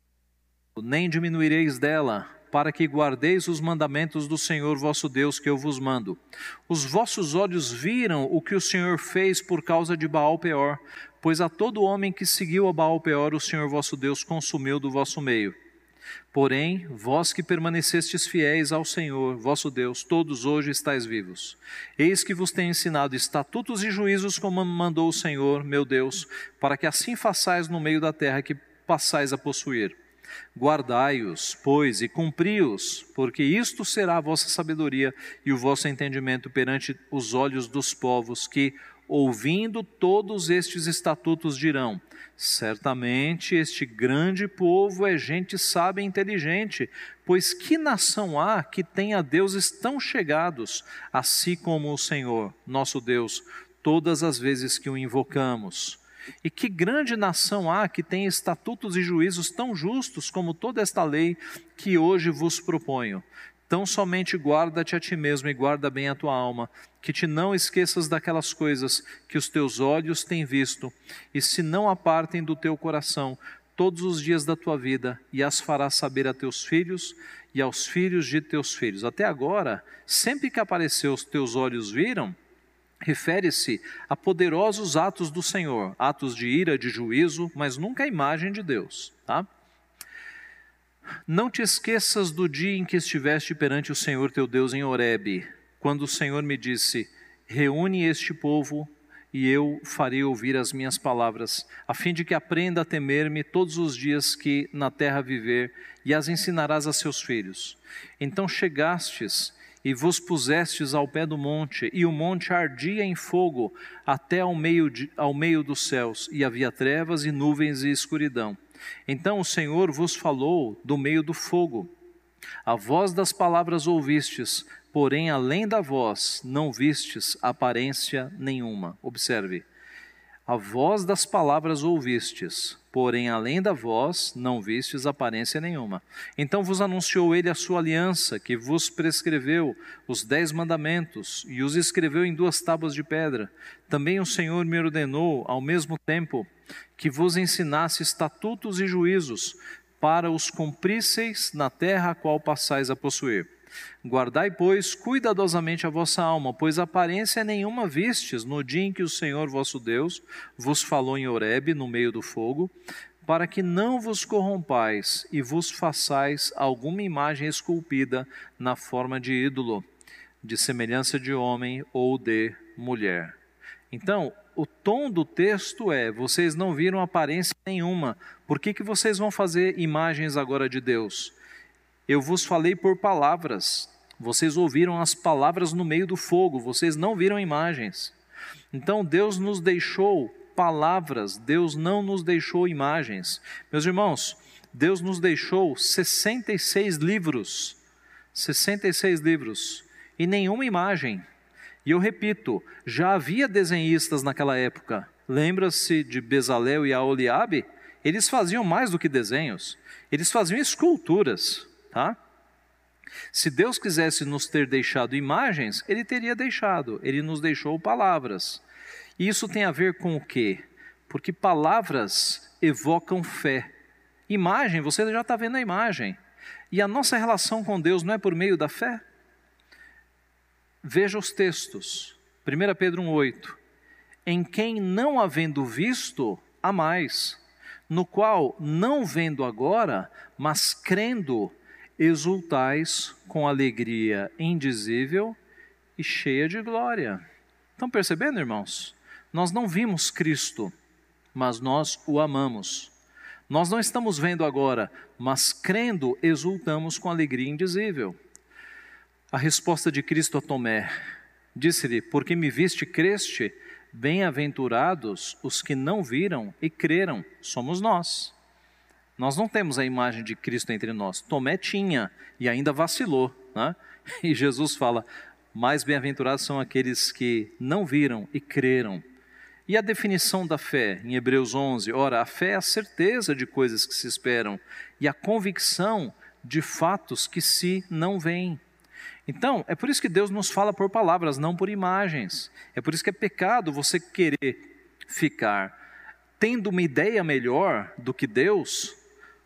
nem diminuireis dela, para que guardeis os mandamentos do Senhor vosso Deus que eu vos mando. Os vossos olhos viram o que o Senhor fez por causa de Baal Peor, pois a todo homem que seguiu a Baal Peor o Senhor vosso Deus consumiu do vosso meio. Porém, vós que permanecestes fiéis ao Senhor, vosso Deus, todos hoje estáis vivos. Eis que vos tenho ensinado estatutos e juízos como mandou o Senhor, meu Deus, para que assim façais no meio da terra que passais a possuir. Guardai-os, pois, e cumpri-os, porque isto será a vossa sabedoria e o vosso entendimento perante os olhos dos povos, que, ouvindo todos estes estatutos, dirão: Certamente este grande povo é gente sábia e inteligente, pois que nação há que tenha deuses tão chegados, assim como o Senhor, nosso Deus, todas as vezes que o invocamos? E que grande nação há que tem estatutos e juízos tão justos como toda esta lei que hoje vos proponho? Tão somente guarda-te a ti mesmo e guarda bem a tua alma, que te não esqueças daquelas coisas que os teus olhos têm visto, e se não apartem do teu coração todos os dias da tua vida, e as farás saber a teus filhos e aos filhos de teus filhos. Até agora, sempre que apareceu os teus olhos viram, refere-se a poderosos atos do Senhor, atos de ira, de juízo, mas nunca a imagem de Deus, tá? Não te esqueças do dia em que estiveste perante o Senhor teu Deus em Horebe, quando o Senhor me disse: Reúne este povo e eu farei ouvir as minhas palavras, a fim de que aprenda a temer-me todos os dias que na terra viver, e as ensinarás a seus filhos. Então chegastes e vos pusestes ao pé do monte, e o monte ardia em fogo até ao meio, de, ao meio dos céus, e havia trevas e nuvens e escuridão. Então o Senhor vos falou do meio do fogo. A voz das palavras ouvistes, porém além da voz não vistes aparência nenhuma. Observe. A voz das palavras ouvistes, porém além da voz não vistes aparência nenhuma. Então vos anunciou ele a sua aliança, que vos prescreveu os dez mandamentos e os escreveu em duas tábuas de pedra. Também o Senhor me ordenou, ao mesmo tempo, que vos ensinasse estatutos e juízos, para os cumprisseis na terra a qual passais a possuir. Guardai, pois, cuidadosamente a vossa alma, pois aparência nenhuma vistes no dia em que o Senhor vosso Deus vos falou em Horebe, no meio do fogo, para que não vos corrompais e vos façais alguma imagem esculpida na forma de ídolo, de semelhança de homem ou de mulher. Então, o tom do texto é: vocês não viram aparência nenhuma, por que, que vocês vão fazer imagens agora de Deus? Eu vos falei por palavras, vocês ouviram as palavras no meio do fogo, vocês não viram imagens. Então Deus nos deixou palavras, Deus não nos deixou imagens. Meus irmãos, Deus nos deixou 66 livros, 66 livros, e nenhuma imagem. E eu repito, já havia desenhistas naquela época. Lembra-se de Bezalel e Aoliabe? Eles faziam mais do que desenhos, eles faziam esculturas, tá? Se Deus quisesse nos ter deixado imagens, Ele teria deixado, Ele nos deixou palavras. E isso tem a ver com o quê? Porque palavras evocam fé. Imagem, você já está vendo a imagem. E a nossa relação com Deus não é por meio da fé? Veja os textos. 1 Pedro 1,8: Em quem não havendo visto, há mais, no qual, não vendo agora, mas crendo, exultais com alegria indizível e cheia de glória. Estão percebendo, irmãos? Nós não vimos Cristo, mas nós o amamos. Nós não estamos vendo agora, mas crendo, exultamos com alegria indizível. A resposta de Cristo a Tomé disse-lhe: Porque me viste, creste, bem-aventurados os que não viram e creram, somos nós. Nós não temos a imagem de Cristo entre nós. Tomé tinha e ainda vacilou. Né? E Jesus fala: Mais bem-aventurados são aqueles que não viram e creram. E a definição da fé em Hebreus 11? Ora, a fé é a certeza de coisas que se esperam e a convicção de fatos que se não veem. Então, é por isso que Deus nos fala por palavras, não por imagens. É por isso que é pecado você querer ficar tendo uma ideia melhor do que Deus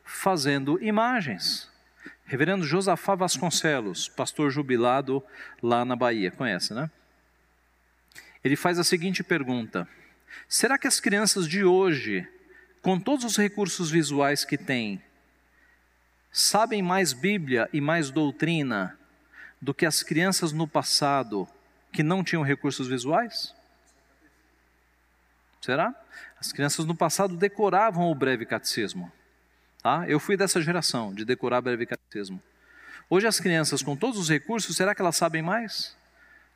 fazendo imagens. Reverendo Josafá Vasconcelos, pastor jubilado lá na Bahia, conhece, né? Ele faz a seguinte pergunta: Será que as crianças de hoje, com todos os recursos visuais que têm, sabem mais Bíblia e mais doutrina do que as crianças no passado que não tinham recursos visuais? Será? As crianças no passado decoravam o breve catecismo. Tá? Eu fui dessa geração de decorar breve catecismo. Hoje as crianças com todos os recursos, será que elas sabem mais?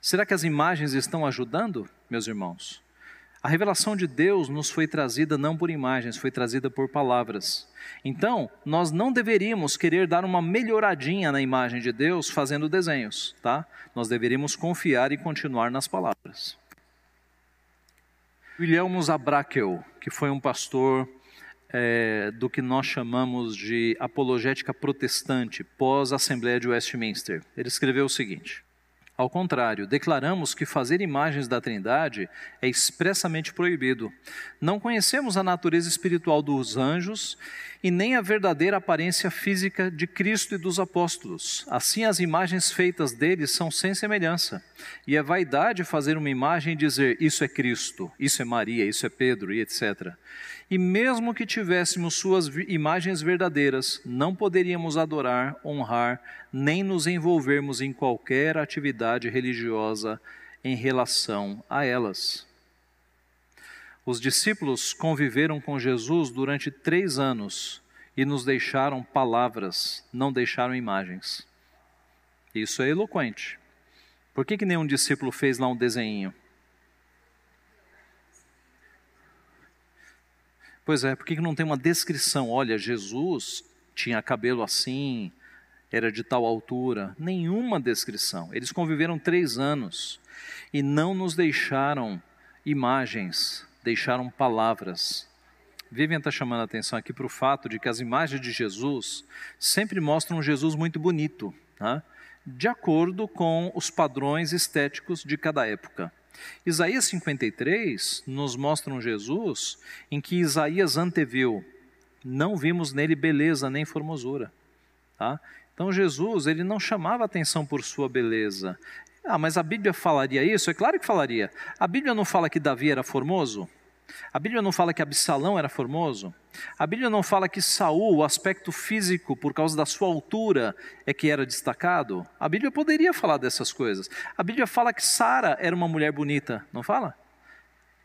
Será que as imagens estão ajudando, meus irmãos? A revelação de Deus nos foi trazida não por imagens, foi trazida por palavras. Então, nós não deveríamos querer dar uma melhoradinha na imagem de Deus fazendo desenhos, tá? Nós deveríamos confiar e continuar nas palavras. William Zabrakel, que foi um pastor é, do que nós chamamos de apologética protestante pós-Assembleia de Westminster, ele escreveu o seguinte: ao contrário, declaramos que fazer imagens da Trindade é expressamente proibido. Não conhecemos a natureza espiritual dos anjos e nem a verdadeira aparência física de Cristo e dos apóstolos. Assim, as imagens feitas deles são sem semelhança. E é vaidade fazer uma imagem e dizer: Isso é Cristo, isso é Maria, isso é Pedro e etc. E mesmo que tivéssemos suas imagens verdadeiras, não poderíamos adorar, honrar, nem nos envolvermos em qualquer atividade religiosa em relação a elas. Os discípulos conviveram com Jesus durante três anos e nos deixaram palavras, não deixaram imagens. Isso é eloquente. Por que, que nenhum discípulo fez lá um desenho? Pois é, por que não tem uma descrição? Olha, Jesus tinha cabelo assim, era de tal altura. Nenhuma descrição. Eles conviveram três anos e não nos deixaram imagens, deixaram palavras. Vivian está chamando a atenção aqui para o fato de que as imagens de Jesus sempre mostram um Jesus muito bonito, tá? de acordo com os padrões estéticos de cada época. Isaías 53 nos mostra um Jesus em que Isaías anteviu, não vimos nele beleza nem formosura. Tá? Então Jesus, ele não chamava atenção por sua beleza. Ah, mas a Bíblia falaria isso? É claro que falaria. A Bíblia não fala que Davi era formoso? A Bíblia não fala que Absalão era formoso? A Bíblia não fala que Saul, o aspecto físico, por causa da sua altura, é que era destacado? A Bíblia poderia falar dessas coisas. A Bíblia fala que Sara era uma mulher bonita, não fala?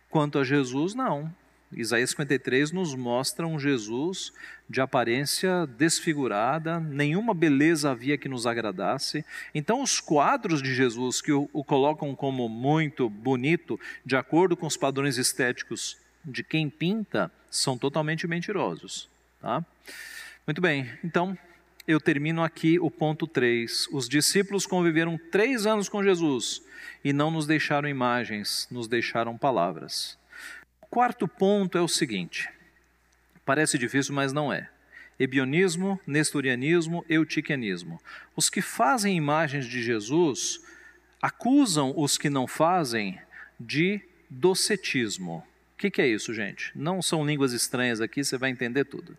Quanto a Jesus, não. Isaías 53 nos mostra um Jesus de aparência desfigurada, nenhuma beleza havia que nos agradasse. Então, os quadros de Jesus que o, o colocam como muito bonito, de acordo com os padrões estéticos de quem pinta, são totalmente mentirosos. Tá? Muito bem, então eu termino aqui o ponto 3. Os discípulos conviveram três anos com Jesus e não nos deixaram imagens, nos deixaram palavras. Quarto ponto é o seguinte: parece difícil, mas não é. Ebionismo, nestorianismo, eutiquianismo. Os que fazem imagens de Jesus acusam os que não fazem de docetismo. O que, que, é isso, gente? Não são línguas estranhas aqui, você vai entender tudo.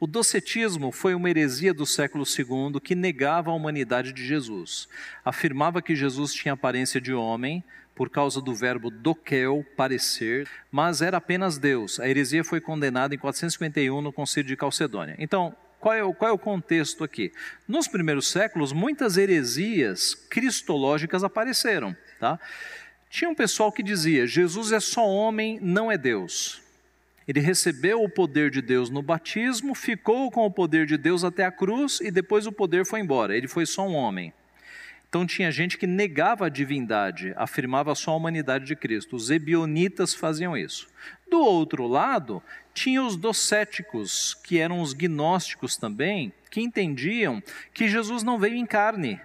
O docetismo foi uma heresia do século II que negava a humanidade de Jesus. Afirmava que Jesus tinha aparência de homem, por causa do verbo doquel, parecer, mas era apenas Deus. A heresia foi condenada em 451 no Concílio de Calcedônia. Então, qual é, o, qual é o contexto aqui? Nos primeiros séculos, muitas heresias cristológicas apareceram. Tá? Tinha um pessoal que dizia: Jesus é só homem, não é Deus. Ele recebeu o poder de Deus no batismo, ficou com o poder de Deus até a cruz e depois o poder foi embora. Ele foi só um homem. Então tinha gente que negava a divindade, afirmava só a humanidade de Cristo. Os ebionitas faziam isso. Do outro lado, tinha os docéticos, que eram os gnósticos também, que entendiam que Jesus não veio em carne,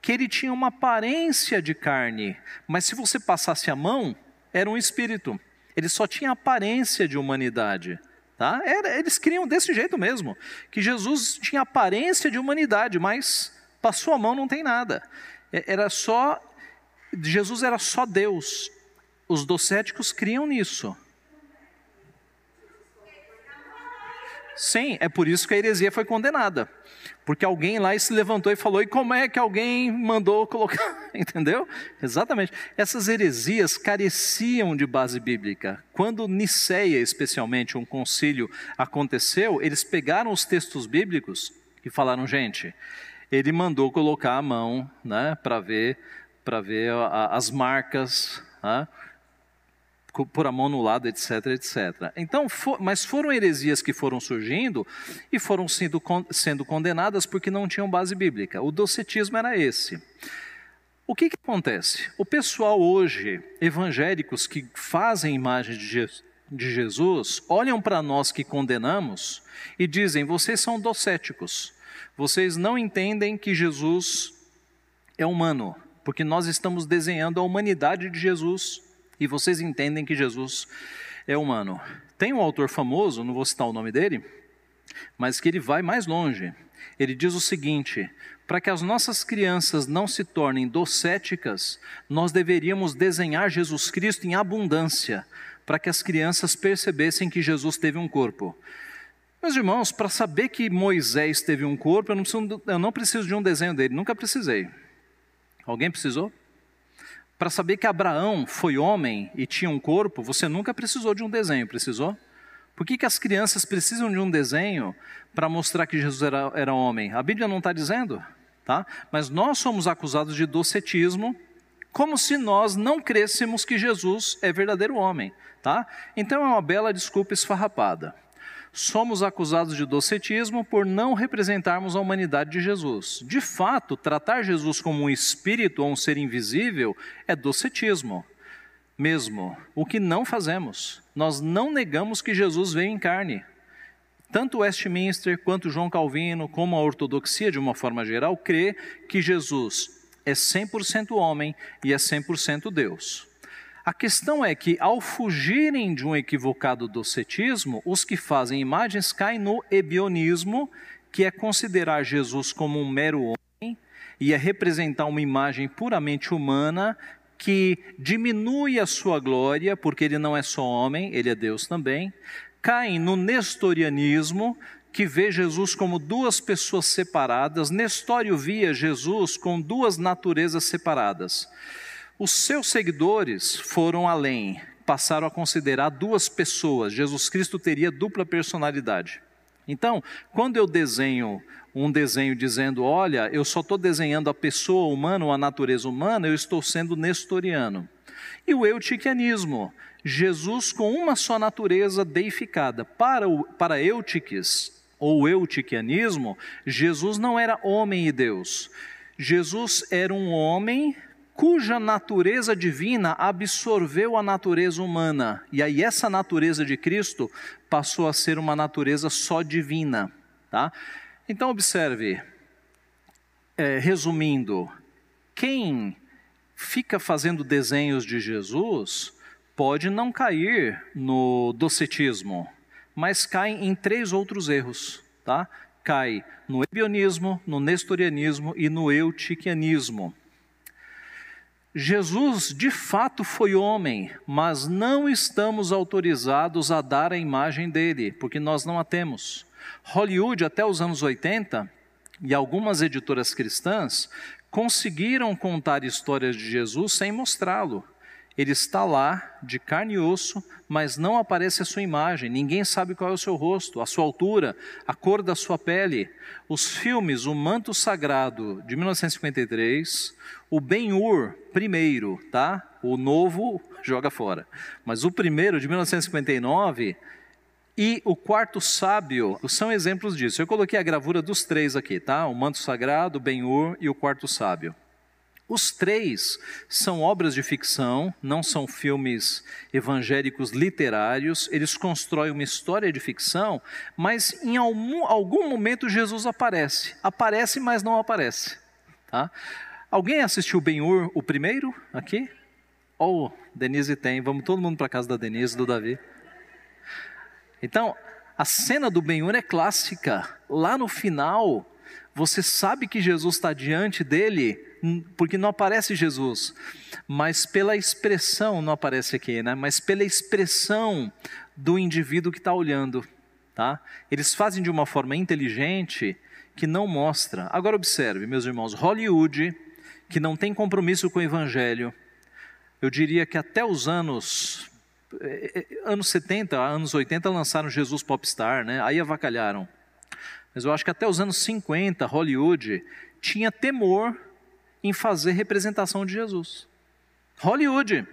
que ele tinha uma aparência de carne, mas se você passasse a mão, era um espírito. Ele só tinha aparência de humanidade. Tá? Era, eles criam desse jeito mesmo, que Jesus tinha aparência de humanidade, mas Passou a mão, não tem nada. É, era só. Jesus era só Deus. Os docéticos criam nisso. Sim, é por isso que a heresia foi condenada. Porque alguém lá se levantou e falou: e como é que alguém mandou colocar? Entendeu? Exatamente. Essas heresias careciam de base bíblica. Quando Niceia, especialmente, um concílio aconteceu, eles pegaram os textos bíblicos e falaram: gente, ele mandou colocar a mão né, para ver, para ver as marcas, né, por a mão no lado, etc, etc. Então, for, mas foram heresias que foram surgindo e foram sendo, sendo condenadas porque não tinham base bíblica. O docetismo era esse. O que, que acontece? O pessoal hoje, evangélicos que fazem imagens de Jesus, de Jesus olham para nós que condenamos e dizem: vocês são docéticos, vocês não entendem que Jesus é humano, porque nós estamos desenhando a humanidade de Jesus e vocês entendem que Jesus é humano. Tem um autor famoso, não vou citar o nome dele, mas que ele vai mais longe. Ele diz o seguinte: para que as nossas crianças não se tornem docéticas, nós deveríamos desenhar Jesus Cristo em abundância, para que as crianças percebessem que Jesus teve um corpo. Meus irmãos, para saber que Moisés teve um corpo, eu não, preciso, eu não preciso de um desenho dele, nunca precisei. Alguém precisou? Para saber que Abraão foi homem e tinha um corpo, você nunca precisou de um desenho, precisou? Por que, que as crianças precisam de um desenho para mostrar que Jesus era, era homem? A Bíblia não está dizendo, tá? Mas nós somos acusados de docetismo, como se nós não crêssemos que Jesus é verdadeiro homem, tá? Então é uma bela desculpa esfarrapada somos acusados de docetismo por não representarmos a humanidade de Jesus. De fato, tratar Jesus como um espírito ou um ser invisível é docetismo. Mesmo, o que não fazemos. Nós não negamos que Jesus veio em carne. Tanto Westminster quanto João Calvino, como a ortodoxia de uma forma geral, crê que Jesus é 100% homem e é 100% Deus. A questão é que, ao fugirem de um equivocado docetismo, os que fazem imagens caem no ebionismo, que é considerar Jesus como um mero homem e é representar uma imagem puramente humana que diminui a sua glória, porque ele não é só homem, ele é Deus também. Caem no nestorianismo, que vê Jesus como duas pessoas separadas. Nestório via Jesus com duas naturezas separadas. Os seus seguidores foram além, passaram a considerar duas pessoas. Jesus Cristo teria dupla personalidade. Então, quando eu desenho um desenho dizendo, olha, eu só estou desenhando a pessoa humana ou a natureza humana, eu estou sendo nestoriano. E o eutiquianismo, Jesus com uma só natureza deificada. Para, o, para Eutiques, ou eutiquianismo, Jesus não era homem e Deus. Jesus era um homem cuja natureza divina absorveu a natureza humana. E aí essa natureza de Cristo passou a ser uma natureza só divina. Tá? Então, observe, é, resumindo, quem fica fazendo desenhos de Jesus pode não cair no docetismo, mas cai em três outros erros, tá? Cai no ebionismo, no nestorianismo e no eutiquianismo. Jesus de fato foi homem, mas não estamos autorizados a dar a imagem dele, porque nós não a temos. Hollywood, até os anos 80, e algumas editoras cristãs conseguiram contar histórias de Jesus sem mostrá-lo. Ele está lá, de carne e osso, mas não aparece a sua imagem, ninguém sabe qual é o seu rosto, a sua altura, a cor da sua pele. Os filmes O Manto Sagrado, de 1953, o Ben-Hur, primeiro, tá? O novo joga fora. Mas o primeiro, de 1959, e o quarto sábio são exemplos disso. Eu coloquei a gravura dos três aqui, tá? O manto sagrado, o Ben-Hur e o quarto sábio. Os três são obras de ficção, não são filmes evangélicos literários, eles constroem uma história de ficção, mas em algum, algum momento Jesus aparece. Aparece, mas não aparece. Tá? Alguém assistiu Ben-Hur, o primeiro, aqui? Oh, Denise tem, vamos todo mundo para casa da Denise, do Davi. Então, a cena do Ben-Hur é clássica. Lá no final, você sabe que Jesus está diante dele porque não aparece Jesus, mas pela expressão, não aparece aqui, né? Mas pela expressão do indivíduo que está olhando, tá? Eles fazem de uma forma inteligente que não mostra. Agora observe, meus irmãos, Hollywood, que não tem compromisso com o Evangelho, eu diria que até os anos é, é, anos 70, anos 80 lançaram Jesus Popstar, né? Aí avacalharam. Mas eu acho que até os anos 50, Hollywood tinha temor em fazer representação de Jesus. Hollywood.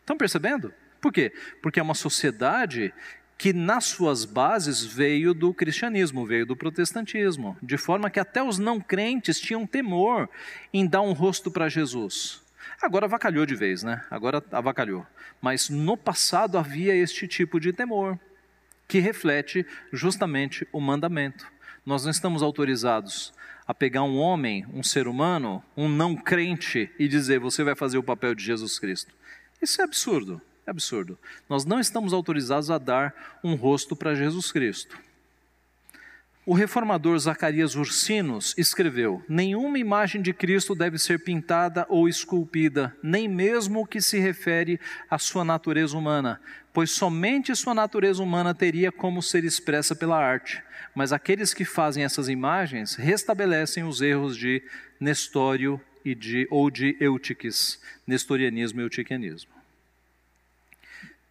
Estão percebendo? Por quê? Porque é uma sociedade que nas suas bases veio do cristianismo, veio do protestantismo, de forma que até os não crentes tinham temor em dar um rosto para Jesus. Agora avacalhou de vez, né? Agora avacalhou. Mas no passado havia este tipo de temor, que reflete justamente o mandamento. Nós não estamos autorizados a pegar um homem, um ser humano, um não crente e dizer você vai fazer o papel de Jesus Cristo. Isso é absurdo, é absurdo. Nós não estamos autorizados a dar um rosto para Jesus Cristo. O reformador Zacarias Ursinos escreveu: Nenhuma imagem de Cristo deve ser pintada ou esculpida, nem mesmo o que se refere à sua natureza humana, pois somente sua natureza humana teria como ser expressa pela arte. Mas aqueles que fazem essas imagens restabelecem os erros de Nestório e de, ou de Eutiques, nestorianismo e eutiquianismo.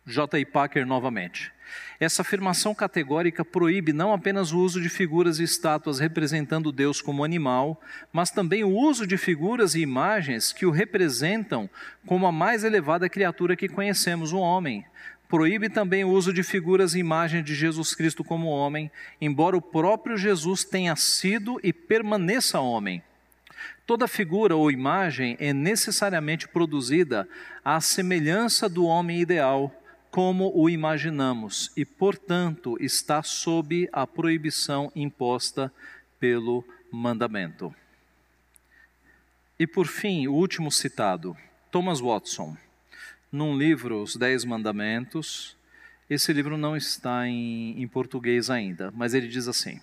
J. I. Packer novamente. Essa afirmação categórica proíbe não apenas o uso de figuras e estátuas representando Deus como animal, mas também o uso de figuras e imagens que o representam como a mais elevada criatura que conhecemos, o homem. Proíbe também o uso de figuras e imagens de Jesus Cristo como homem, embora o próprio Jesus tenha sido e permaneça homem. Toda figura ou imagem é necessariamente produzida à semelhança do homem ideal como o imaginamos e, portanto, está sob a proibição imposta pelo mandamento. E por fim, o último citado, Thomas Watson, num livro, Os Dez Mandamentos. Esse livro não está em, em português ainda, mas ele diz assim: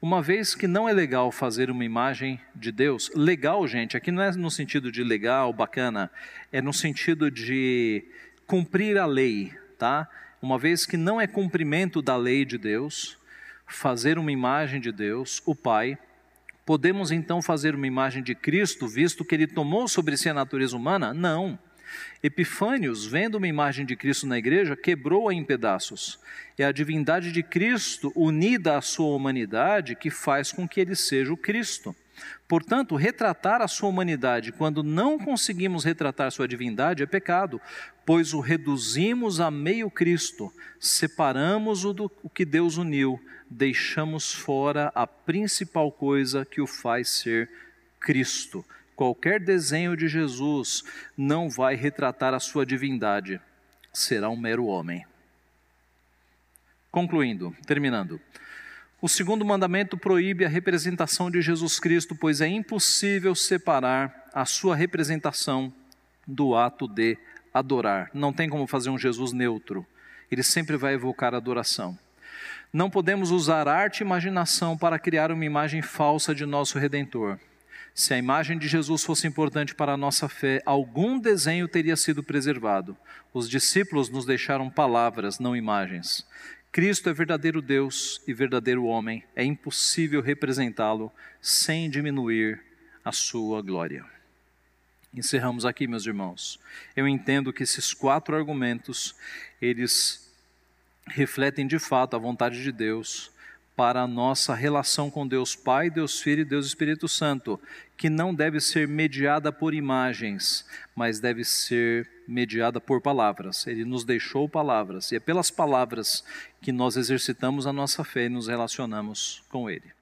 Uma vez que não é legal fazer uma imagem de Deus, legal, gente, aqui não é no sentido de legal, bacana, é no sentido de cumprir a lei, tá? Uma vez que não é cumprimento da lei de Deus, fazer uma imagem de Deus, o Pai, podemos então fazer uma imagem de Cristo, visto que ele tomou sobre si a natureza humana? Não. Epifânios, vendo uma imagem de Cristo na igreja, quebrou-a em pedaços. É a divindade de Cristo unida à sua humanidade que faz com que ele seja o Cristo. Portanto, retratar a sua humanidade quando não conseguimos retratar sua divindade é pecado, pois o reduzimos a meio Cristo, separamos o do o que Deus uniu, deixamos fora a principal coisa que o faz ser Cristo. Qualquer desenho de Jesus não vai retratar a sua divindade, será um mero homem. Concluindo, terminando. O segundo mandamento proíbe a representação de Jesus Cristo, pois é impossível separar a sua representação do ato de adorar. Não tem como fazer um Jesus neutro. Ele sempre vai evocar adoração. Não podemos usar arte e imaginação para criar uma imagem falsa de nosso redentor. Se a imagem de Jesus fosse importante para a nossa fé, algum desenho teria sido preservado. Os discípulos nos deixaram palavras, não imagens. Cristo é verdadeiro Deus e verdadeiro homem. É impossível representá-lo sem diminuir a sua glória. Encerramos aqui, meus irmãos. Eu entendo que esses quatro argumentos, eles refletem de fato a vontade de Deus para a nossa relação com Deus Pai, Deus Filho e Deus Espírito Santo, que não deve ser mediada por imagens, mas deve ser mediada por palavras. Ele nos deixou palavras, e é pelas palavras que nós exercitamos a nossa fé e nos relacionamos com Ele.